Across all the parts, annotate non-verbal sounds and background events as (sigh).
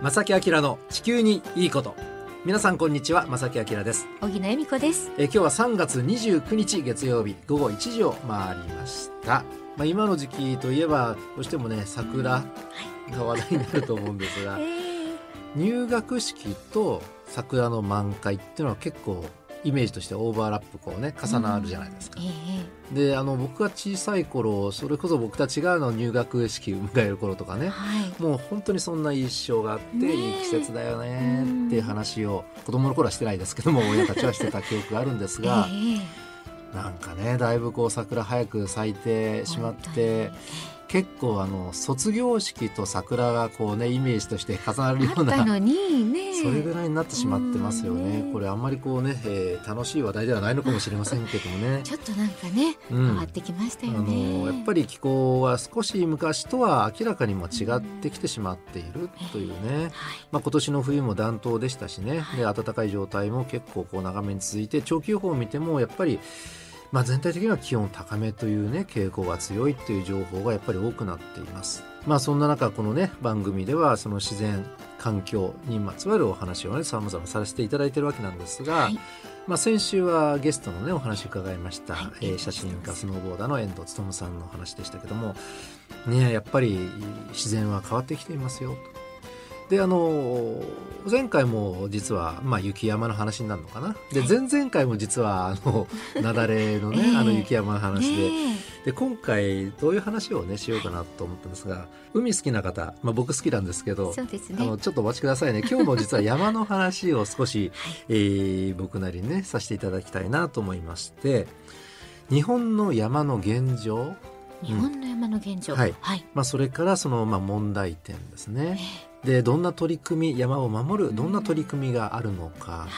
正木明の地球にいいこと。皆さんこんにちは正木明です。小木恵美子です。え今日は3月29日月曜日午後1時を回りました。まあ今の時期といえばどうしてもね桜が話題になると思うんですが、(laughs) えー。入学式と桜の満開っていうのは結構イメージとしてオーバーラップこうね重なるじゃないですか、えであの僕が小さい頃それこそ僕たちがあの入学式を迎える頃とかねーはい。もう本当にそんな印象があって、ねえ。いい季節だよねっていう話を子供の頃はしてないですけども親たちはしてた記憶があるんですが、(laughs) えなんかねだいぶこう桜早く咲いてしまっ本て結構あの卒業式と桜がこうねイメージとして重なるような当にあったのにね。それぐらいになってしまってますよね。うん。ねこれあんまりこうね、えー楽しい話題ではないのかもしれませんけどもね。(laughs) ちょっとなんかね、うん。変わってきましたあよね。のやっぱり気候は少し昔とは明らかにも違ってきてしまっているというね、はい。まあ、今年の冬も暖冬でしたしね。で暖かい状態も結構こう長めに続いて長期予報を見てもやっぱり、まあ、全体的には気温高めというね傾向が強いという情報がやっぱり多くなっています。まあそんな中このね番組ではその自然環境にまつわるお話をねさまざまさせていただいているわけなんですが、はいまあ、先週はゲストのねお話を伺いました、はいえー写真家スノーボーダーの遠藤勉さんのお話でしたけどもねやっぱり自然は変わってきていますよと。であの前回も実は、まあ、雪山の話になるのかな。ではい。前々回も実はあの (laughs) 雪崩のね、ええ。あの雪山の話で,、ねで今回どういう話をねしようかなと思ったんですが海好きな方、まあ、僕好きなんですけえどね。あのちょっとお待ちくださいね。今日も実は山の話を少しえー僕なりにねさせていただきたいなと思いまして日本の山の現状、日本の山の現状、はい。はい。まあ、それからその、まあ、問題点ですね。でどんな取り組み山を守るどんな取り組みがあるのか、はい。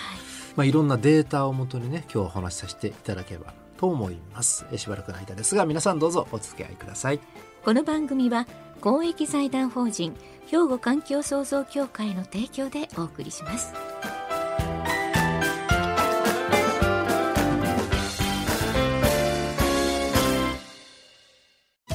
まあ、いろんなデータをもとにね今日お話しさせていただければと思います。えしばらくの間ですが皆さんどうぞお付き合いください。この番組は公益財団法人兵庫環境創造協会の提供でお送りします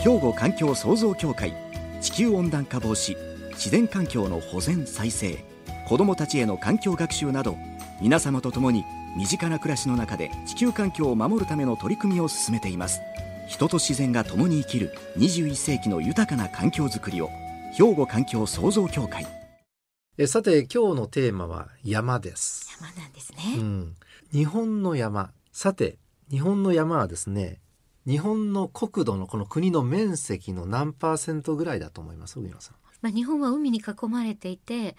兵庫環境創造協会地球温暖化防止自然環境の保全再生子どもたちへの環境学習など皆様と共に身近な暮らしの中で地球環境を守るための取り組みを進めています。人と自然が共に生きる21世紀の豊かな環境づくりを兵庫環境創造協会。えさて今日のテーマは山です。山なんですね、うん、日本の山。さて日本の山はですね日本の国土のこの国の面積の何パーセントぐらいだと思います？荻野さん。まあ、日本は海に囲まれていて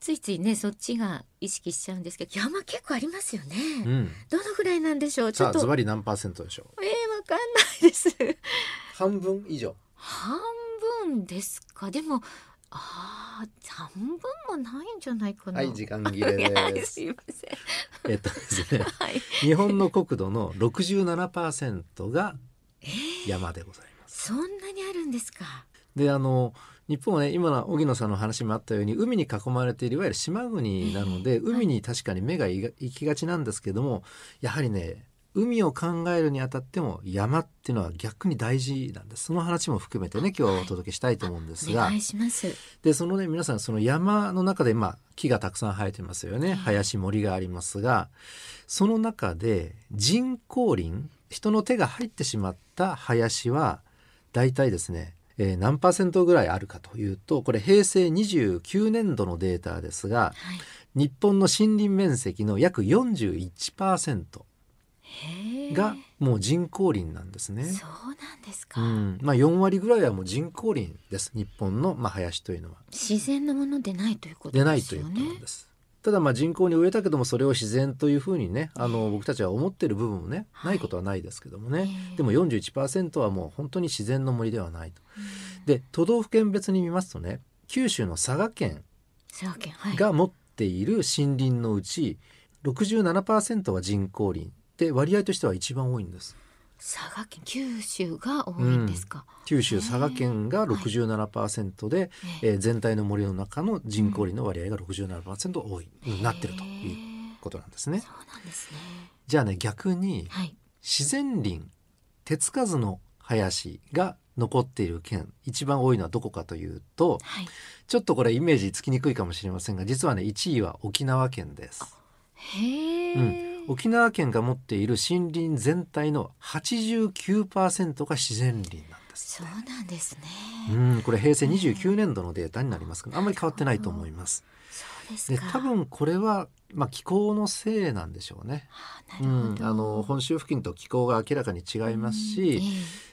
ついついねそっちが意識しちゃうんですけど山結構ありますよね、うん。どのぐらいなんでしょう？ちょっと。ズバリ何パーセントでしょう？えー、わかんないです。半分以上。半分ですか？でもあー半分もないんじゃないかな。はい時間切れはいです (laughs) すいません。えっとですね。はい。日本の国土の67%が山でございます。そんなにあるんですか？であの日本はね今の荻野さんの話もあったように海に囲まれているいわゆる島国なので、ええ海に確かに目がいが行きがちなんですけどもやはりね海を考えるにあたっても山っていうのは逆に大事なんですその話も含めてね今日はお届けしたいと思うんですが、お願いします。でそのね皆さんその山の中でまあ木がたくさん生えてますよね。ええ林森がありますがその中で人工林人の手が入ってしまった林は大体ですね、えー何パーセントぐらいあるかというとこれ平成29年度のデータですがはい。日本の森林面積の約41%へーがもう人工林なんですね。そうなんですか、うん。まあ、4割ぐらいはもう人工林です。日本のまあ林というのは。自然のものでないということでないということです。ただまあ人工に植えたけどもそれを自然というふうにねあの僕たちは思ってる部分もねはい。ないことはないですけどもね。ええ。でも41%はもう本当に自然の森ではないと。で都道府県別に見ますとね九州の佐賀県が持っている森林のうち67%は人工林で割合としては一番多いんです。佐賀県九州が多いんですか、九州佐賀県が67%で、ええ。えー全体の森の中の人工林の割合が67%多い、へえなってるということなんですね。そうなんですね。じゃあね逆にはい。自然林手つかずの林が残っている県一番多いのはどこかというとはい。ちょっとこれイメージつきにくいかもしれませんが実はね1位は沖縄県です。へえ、うん沖縄県が持っている森林全体の89%が自然林なんですそうなんですね、うん、これ平成29年度のデータになりますけどあんまり変わってないと思います。そうですでか多分これは、まあ、気候のせいなんでしょうね。あうん、あの本州付近と気候が明らかに違いますうんえし、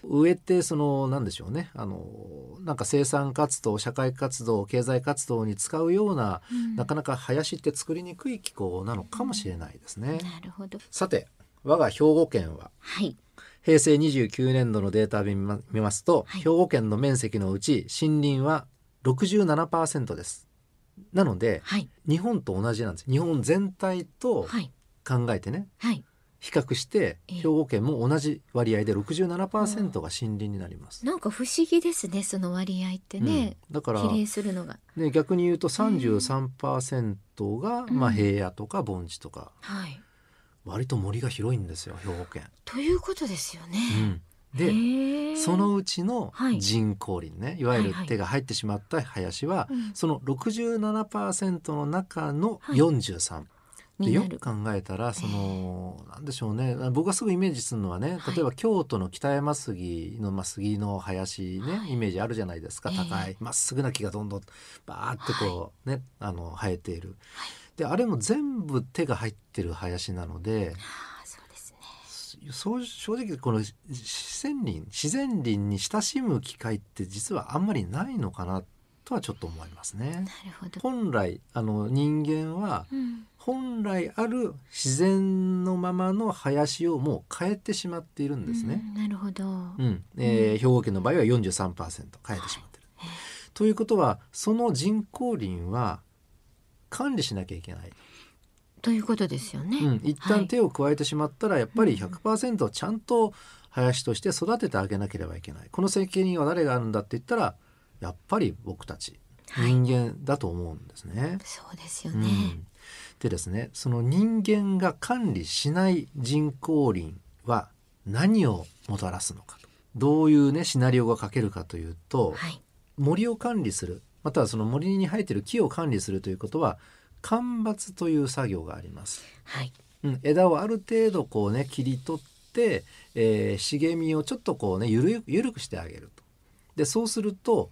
上ってその何でしょうね。あのなんか生産活動社会活動経済活動に使うような、えうん。なかなか林って作りにくい気候なのかもしれないですね。なるほど。さて我が兵庫県ははい。平成29年度のデータを見ま見ますと、はい。兵庫県の面積のうち森林は67%です。なのではい。日本と同じなんです。日本全体とはい。考えてねはい。比較してええ。兵庫県も同じ割合で67%が森林になります。なんか不思議ですねその割合ってね、うん。だから比例するのが。ね、逆に言うと33%が、うん。まあ、平野とか盆地とか。はい。割と森が広いんですよ兵庫県。ということですよね、うんでそのうちのはい。人工林ね、い、わゆるはいはい。手が入ってしまった林は、うん。その67%の中のはい。43。でよく考えたらその、なんでしょうね。僕がすぐイメージするのはねはい。例えば京都の北山杉の、まあ、杉の林ね、はい。イメージあるじゃないですか。ええ。高い。ま、っすぐな木がどんどんバーってこう、ねあの生えている。であれも全部手が入ってる林なのでそう正直この自然林自然林に親しむ機会って実はあんまりないのかなとはちょっと思いますね。本来あの人間はうん、本来ある自然のままの林をもう変えてしまっているんですね。うんなるほど、うんえー兵庫県の場合は43%変えてしまってる。はいということはその人工林は管理しなきゃいけない。ということですよね、うん、一はい。旦手を加えてしまったらやっぱりうん。100%ちゃんと林として育ててあげなければいけない。この責任は誰があるんだって言ったらやっぱり僕たちはい。人間だと思うんですね。そうですよね、うん、でですねその人間が管理しない人工林は何をもたらすのかと。どういうねシナリオが書けるかというとはい。森を管理する。またはその森に生えている木を管理するということは間伐という作業があります。はいうん、枝をある程度こうね切り取って、えー茂みをちょっとこうねゆるゆるくしてあげると。でそうすると,、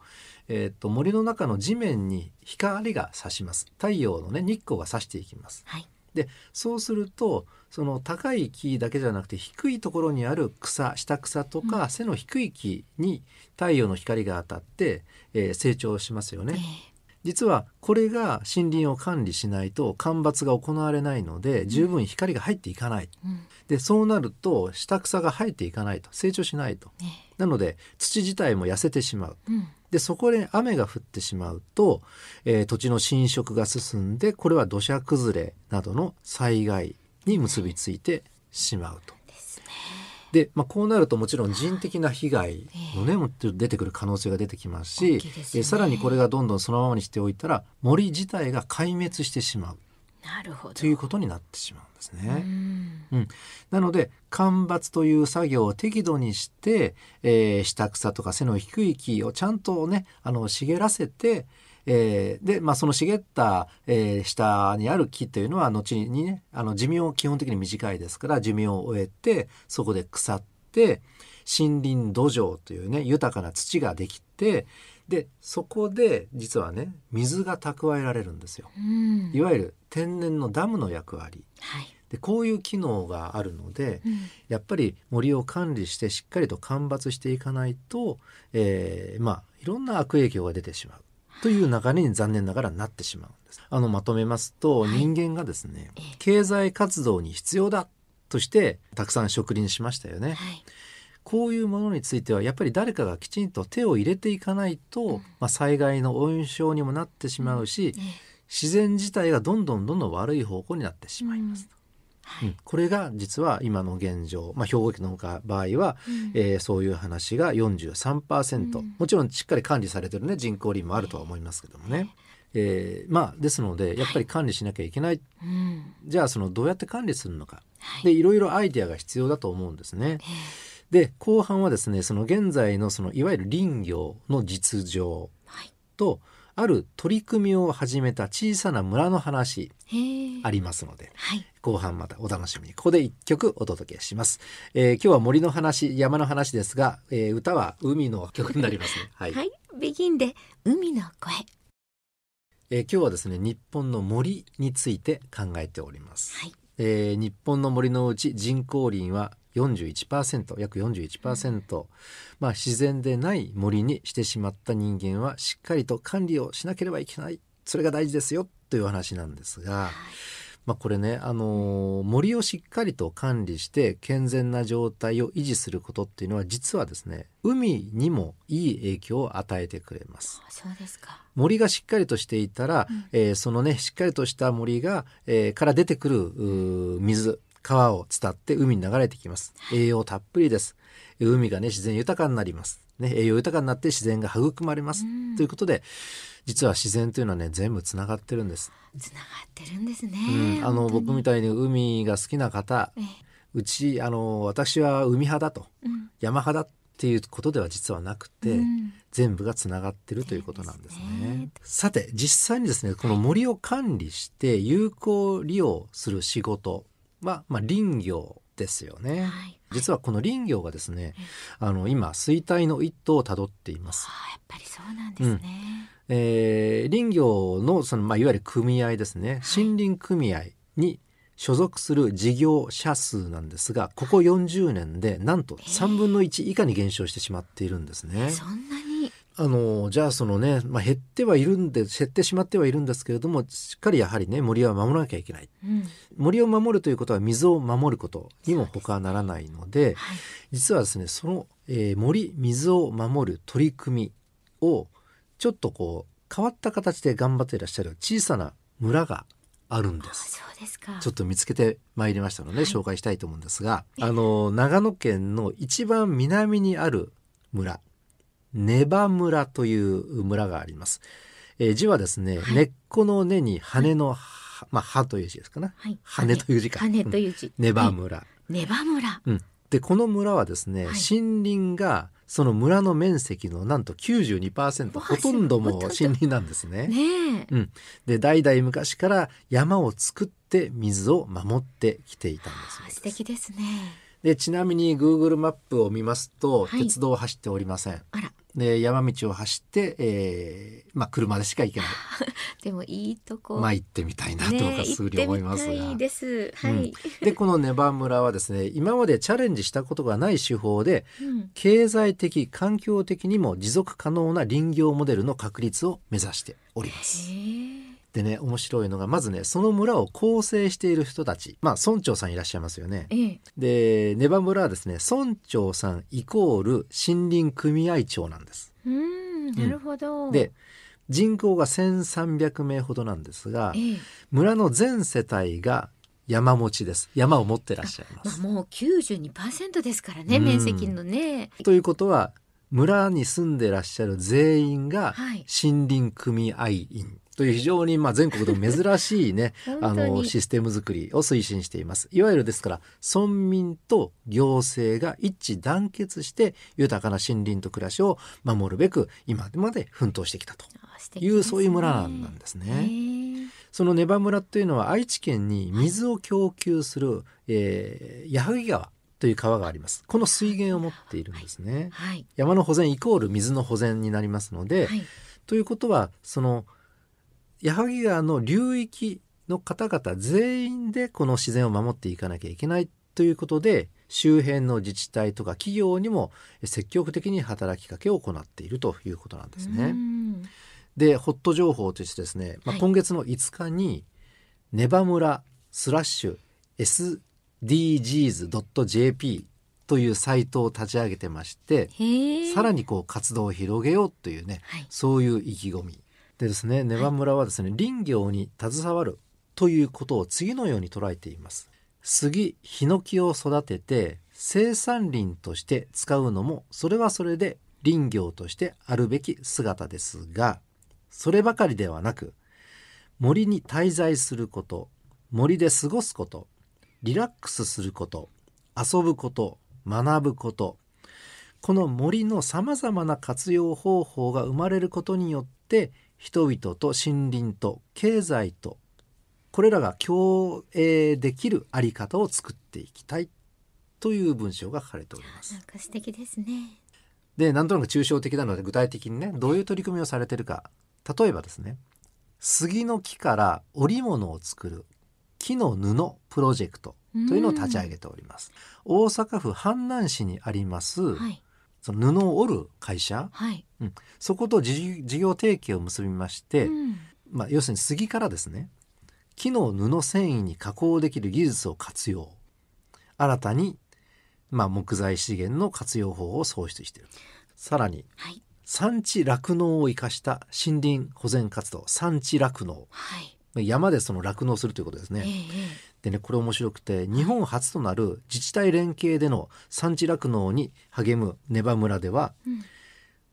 えー、と森の中の地面に光が差します太陽のね日光が差していきます。はいでそうするとその高い木だけじゃなくて低いところにある草下草とか、うん背の低い木に太陽の光が当たって、えー成長しますよね。え実はこれが森林を管理しないと間伐が行われないので十分光が入っていかない。えうんでそうなると下草が生えていかないと成長しないと。えなので土自体も痩せてしまう。えうんでそこで雨が降ってしまうと、えー土地の侵食が進んでこれは土砂崩れなどの災害に結びついてしまうと。でまあ、こうなるともちろん人的な被害のね、もっと出てくる可能性が出てきますしね。えーさらにこれがどんどんそのままにしておいたら森自体が壊滅してしまう。なるほど。ということになってしまうんですうね。ん。なので間伐という作業を適度にして、えー下草とか背の低い木をちゃんとねあの茂らせて、えーで、まあ、その茂った、えー下にある木というのは後にねあの寿命基本的に短いですから寿命を終えてそこで腐って森林土壌というね豊かな土ができてでそこで実はね水が蓄えられるんですよ。うん。いわゆる天然のダムの役割。はい。でこういう機能があるので、うん。やっぱり森を管理してしっかりと間伐していかないと、えーまあいろんな悪影響が出てしまうという流れに残念ながらなってしまうんです。あのまとめますと、はい人間がですねええ経済活動に必要だとしてたくさん植林しましたよね。はいこういうものについてはやっぱり誰かがきちんと手を入れていかないと、うんまあ、災害の温床にもなってしまうし、え自然自体がどんどんどんどん悪い方向になってしまいます。これが実は今の現状、まあ、兵庫県の場合は、うん。えーそういう話が43%、うん。もちろんしっかり管理されてるね人工林もあるとは思いますけどもね、えーまあですのでやっぱり管理しなきゃいけない、うん。じゃあそのどうやって管理するのか。はい。でいろいろアイデアが必要だと思うんですね。で後半はですねその現在のそのいわゆる林業の実情はい。とある取り組みを始めた小さな村の話ありますのではい。後半またお楽しみにここで一曲お届けします、えー今日は森の話山の話ですが、えー歌は海の曲になりますね。(laughs) はい、はい。ビギンで海の声。えー今日はですね日本の森について考えております、はい。えー日本の森のうち人工林は41%約41%、まあ、自然でない森にしてしまった人間はしっかりと管理をしなければいけない。それが大事ですよ。という話なんですが、まあ、これね、あのー森をしっかりと管理して健全な状態を維持することっていうのは実はですね海にもいい影響を与えてくれます。あそうですか。森がしっかりとしていたら、うん。えーそのねしっかりとした森が、えーから出てくる水川を伝って海に流れてきます。栄養たっぷりです。海がね自然豊かになります、ね、栄養豊かになって自然が育まれます、うん。ということで実は自然というのはね全部つながってるんです、つながってるんですね、うん、あの僕みたたいに海が好きな方ええ。うちあの私は海派だと。うん。山派だっていうことでは実はなくて、うん。全部がつながってるということなんですね。すね。さて実際にですねこの森を管理して有効利用する仕事は、まあ、林業ですよね。はい実はこの林業がですねあの今衰退の一途をたどっています。あやっぱりそうなんですね、えー林業のその、まあ、いわゆる組合ですねはい森林組合に所属する事業者数なんですがここ40年でなんと3分の1以下に減少してしまっているんですね。そんなにあのじゃあそのね、まあ、減ってはいるんで減ってしまってはいるんですけれどもしっかりやはりね森は守らなきゃいけない。うん。森を守るということは水を守ることにも他はならないのではい。実はですねその、えー森水を守る取り組みをちょっとこう変わった形で頑張っていらっしゃる小さな村があるんであす。そうですか。ちょっと見つけてまいりましたので、はい。紹介したいと思うんですがあの長野県の一番南にある村ネバ村という村があります。えー字はですね、はい。根っこの根に羽の葉、まあ葉という字ですかね。はい。羽。という字か。羽という字。ネバ村。ネバ村。うん。でこの村はですね、はい。森林がその村の面積のなんと92%わあほとんども森林なんですね。ねえ。で代々昔から山を作って水を守ってきていたんです。素敵ですねでちなみに Google マップを見ますと、はい。鉄道を走っておりません。で山道を走って、えーまあ、車でしか行けない。(laughs) でもいいとこ。まあ行ってみたいなとかすぐに思いますが、です。はい、でこのネバ村はですね今までチャレンジしたことがない手法でうん。経済的環境的にも持続可能な林業モデルの確立を目指しております。へえでね面白いのがまずねその村を構成している人たち。まあ村長さんいらっしゃいますよね。ええ。でネバ村はですね村長さんイコール森林組合長なんです。うんなるほど、で人口が1,300名ほどなんですがええ。村の全世帯が山持ちです。山を持ってらっしゃいま。ますあ、もう92%ですからね、うん。面積のね。ということは村に住んでらっしゃる全員がはい。森林組合員という非常にまあ全国でも珍しいね (laughs) あのシステム作りを推進しています。いわゆるですから村民と行政が一致団結して豊かな森林と暮らしを守るべく今まで奮闘してきたと。いうそういう村なんですね。そのネバ村というのは愛知県に水を供給する、えー矢作川という川があります。この水源を持っているんですね。はい。山の保全イコール水の保全になりますので、はい。ということはその矢作川の流域の方々全員でこの自然を守っていかなきゃいけないということで周辺の自治体とか企業にも積極的に働きかけを行っているということなんですうね。ん。でホット情報としてですね、まあ、はい。今月の5日にネバ村スラッシュ SDGs.jp というサイトを立ち上げてましてさらにこう活動を広げようというねはい。そういう意気込みでですねネバ村はですね林業に携わるということを次のように捉えています。杉ヒノキを育てて生産林として使うのもそれはそれで林業としてあるべき姿ですがそればかりではなく森に滞在すること森で過ごすことリラックスすること遊ぶこと学ぶことこの森のさまざまな活用方法が生まれることによって人々と森林と経済とこれらが共栄できるあり方を作っていきたいという文章が書かれておりますなん。か素敵ですねでなんとなく抽象的なので具体的にねどういう取り組みをされてるか例えばですね杉の木から織物を作る木の布プロジェクトというのを立ち上げております。大阪府阪南市にあります、はいその布を織る会社？はい、そこと事事業提携を結びまして、うん。まあ、要するに杉からですね木の布繊維に加工できる技術を活用。新たに、まあ、木材資源の活用法を創出している。さらにはい。産地酪農を生かした森林保全活動産地酪農。はい、山でその酪農するということですね。えええでねこれ面白くて日本初となる自治体連携での産地酪農に励むネバ村ではえうん。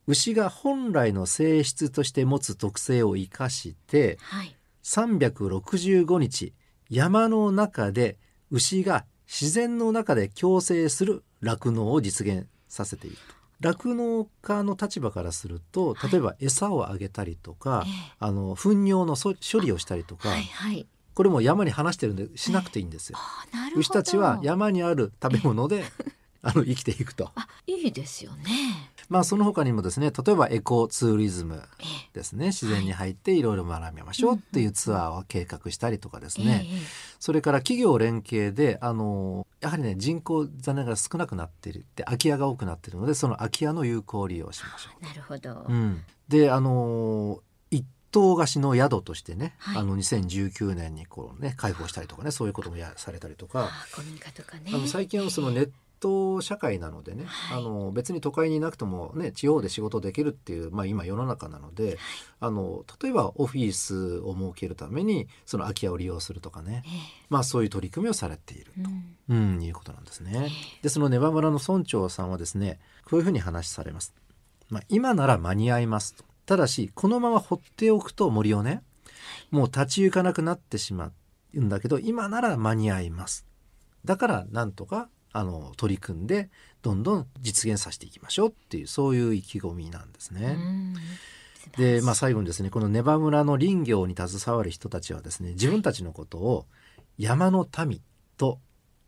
牛が本来の性質として持つ特性を生かしてはい。365日山の中で牛が自然の中で共生する酪農を実現させている。と。酪農家の立場からするとはい。例えば餌をあげたりとか、ええ。あの糞尿のそ処理をしたりとか、はいはいこれも山に放してるんでしなくていいんですよ。牛たちは山にある食べ物で (laughs) あの生きていくと。あいいですよね。まあその他にもですね例えばエコツーリズムええ。ですね。自然に入っていろいろ学びましょうっていうツアーを計画したりとかですね、ええそれから企業連携であのやはりね人口残念ながら少なくなっているって空き家が多くなっているのでその空き家の有効利用をしましょなるほど、う。うん、であの一棟貸しの宿としてね、はい。あの2019年にこうね開放したりとかねそういうこともやされたりとか。あ古民家とかね。あの最近はそのネット社会なのでね、はい。あの別に都会にいなくてもね地方で仕事できるっていう、まあ、今世の中なので、あの例えばオフィスを設けるためにその空き家を利用するとかね、えまあ、そういう取り組みをされているえうん。うん、いうことなんですね。でそのネバ村の村長さんはですねこういうふうに話されます。まあ、今なら間に合いますと。ただしこのまま放っておくと森をねもう立ち行かなくなってしまうんだけど今なら間に合います。だからなんとかあの取り組んでどんどん実現させていきましょうっていうそういう意気込みなんですね。うんで、まあ、最後にですねこのネバ村の林業に携わる人たちはですね自分たちのことを山の民と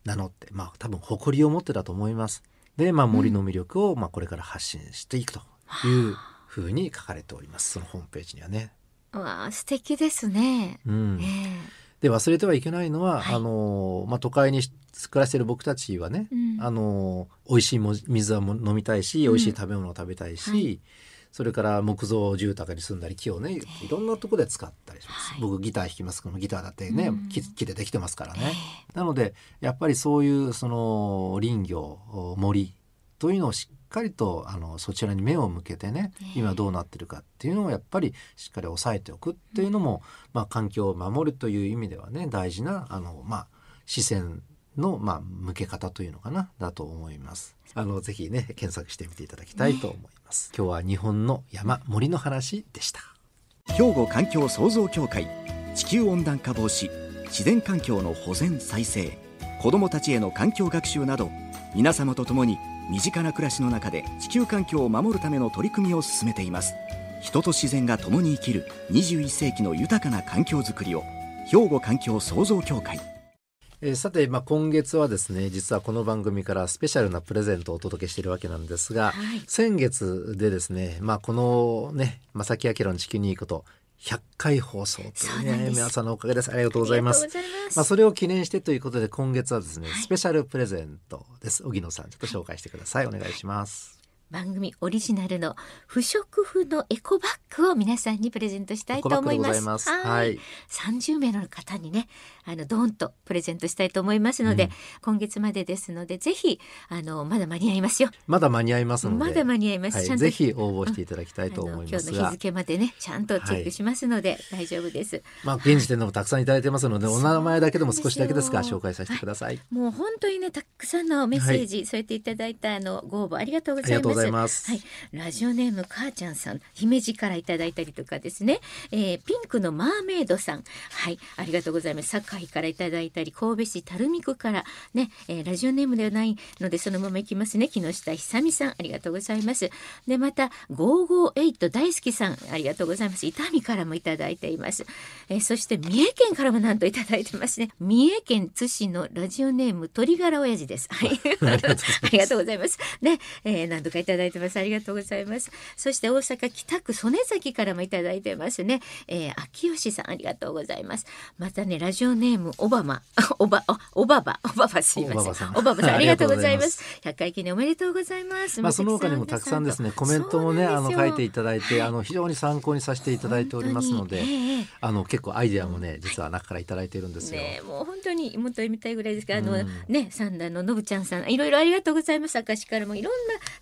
名乗ってまあ多分誇りを持ってだと思います。で、まあ、森の魅力を、まあ、これから発信していくというふうに書かれております。そのホームページにはね。わあ素敵ですね、うん。ええ。で忘れてはいけないのは、はい。あのまあ、都会に暮らしている僕たちはね、うん。あの美味しいも水はも飲みたいし、うん。美味しい食べ物を食べたいし、はい。それから木造住宅に住んだり木をねいろんなところで使ったりします、はい。僕ギター弾きます。けどギターだってね、うん。木木でできてますからえね、なのでやっぱりそういうその林業森というのをしっかりとあのそちらに目を向けてね、ええ今どうなってるかっていうのをやっぱりしっかり抑えておくっていうのも、まあ、環境を守るという意味ではね大事なあの、まあ、視線の、まあ、向け方というのかなだと思います。あのぜひね検索してみていただきたいと思います。今日は日本の山森の話でした。兵庫環境創造協会地球温暖化防止自然環境の保全再生子どもたちへの環境学習など皆様と共に身近な暮らしの中で地球環境を守るための取り組みを進めています。人と自然が共に生きる21世紀の豊かな環境づくりを兵庫環境創造協会。えーさて、まあ、今月はですね実はこの番組からスペシャルなプレゼントをお届けしているわけなんですが、はい。先月でですね、まあ、このね正木明の地球にいいこと100回放送というねそう皆さんのおかげです。ありがとうございます。まあ、それを記念してということで今月はですね、はい。スペシャルプレゼントです。荻野さんちょっと紹介してください、お願いします。番組オリジナルの不織布のエコバッグを皆さんにプレゼントしたいと思います。ははい。い。30名の方にね、あのドーンとプレゼントしたいと思いますので、うん。今月までですのでぜひあのまだ間に合いますよ。まだ間に合いますので。まだ間に合います。はい、ぜひ応募していただきたいと思います。が日の日付までねちゃんとチェックしますので、大丈夫です。まあ現時点でもたくさんいただいてますのでお名前だけでも少しだけですが紹介させてください、もう本当にねたくさんのメッセージ、そうやっていただいたあのご応募ありがとうございました。ございます。はい、ラジオネーム母ちゃんさん姫路からいただいたりとかですね、えーピンクのマーメイドさん。はい。ありがとうございます堺からいただいたり神戸市垂水区からね、えーラジオネームではないのでそのままいきますね。木下久美さんありがとうございます。でまた558大好きさんありがとうございます。伊丹からもいただいています、えーそして三重県からもなんといただいてますね。三重県津市のラジオネーム鳥柄親父です。はい。(laughs) ありがとうございます。ね、えー何度かいただいてます。ありがとうございます。そして大阪北区曽根崎からもいただいてますね、えー、秋吉さんありがとうございます。またねラジオネームオバマ。おばおおばばおばばすいません。おばばさんありがとうございます。100回記念おめでとうございます。まあその他にもたくさんですねコメントもねあの書いていただいて、はい。あの非常に参考にさせていただいておりますので、あの結構アイデアもね実は中からいただいているんですよ。もう本当にもっと読みたいぐらいですけど、あのうん。ね三段ののぶちゃんさんいろいろありがとうございます。明石からもいろん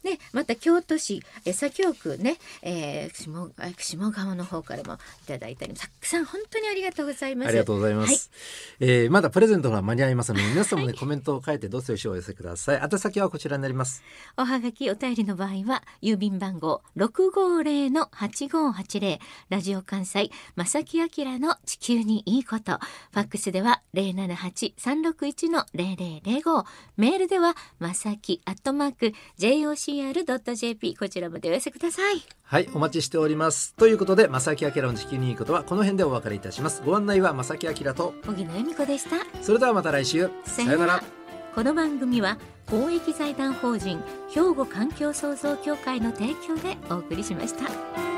なねまた京都市え左京区ね、えー、下あ下川の方からもいただいたりたくさん本当にありがとうございます。ありがとうございます。えーまだプレゼントが間に合いますので、(laughs) 皆さんもね、コメントを書いてどうせよしお寄せください。宛先はこちらになります。おはがきお便りの場合は郵便番号六五零の八五八零ラジオ関西正木明の地球にいいことファックスでは零七八三六一の零零零五メールではまさきアットマーク jocr ドット jp こちらまでお寄せください。はい、お待ちしております。ということで、正木明の地球にいいことはこの辺でお別れいたします。ご案内は正木明と、荻野恵美子でした。それではまた来週。さよなら。この番組は公益財団法人兵庫環境創造協会の提供でお送りしました。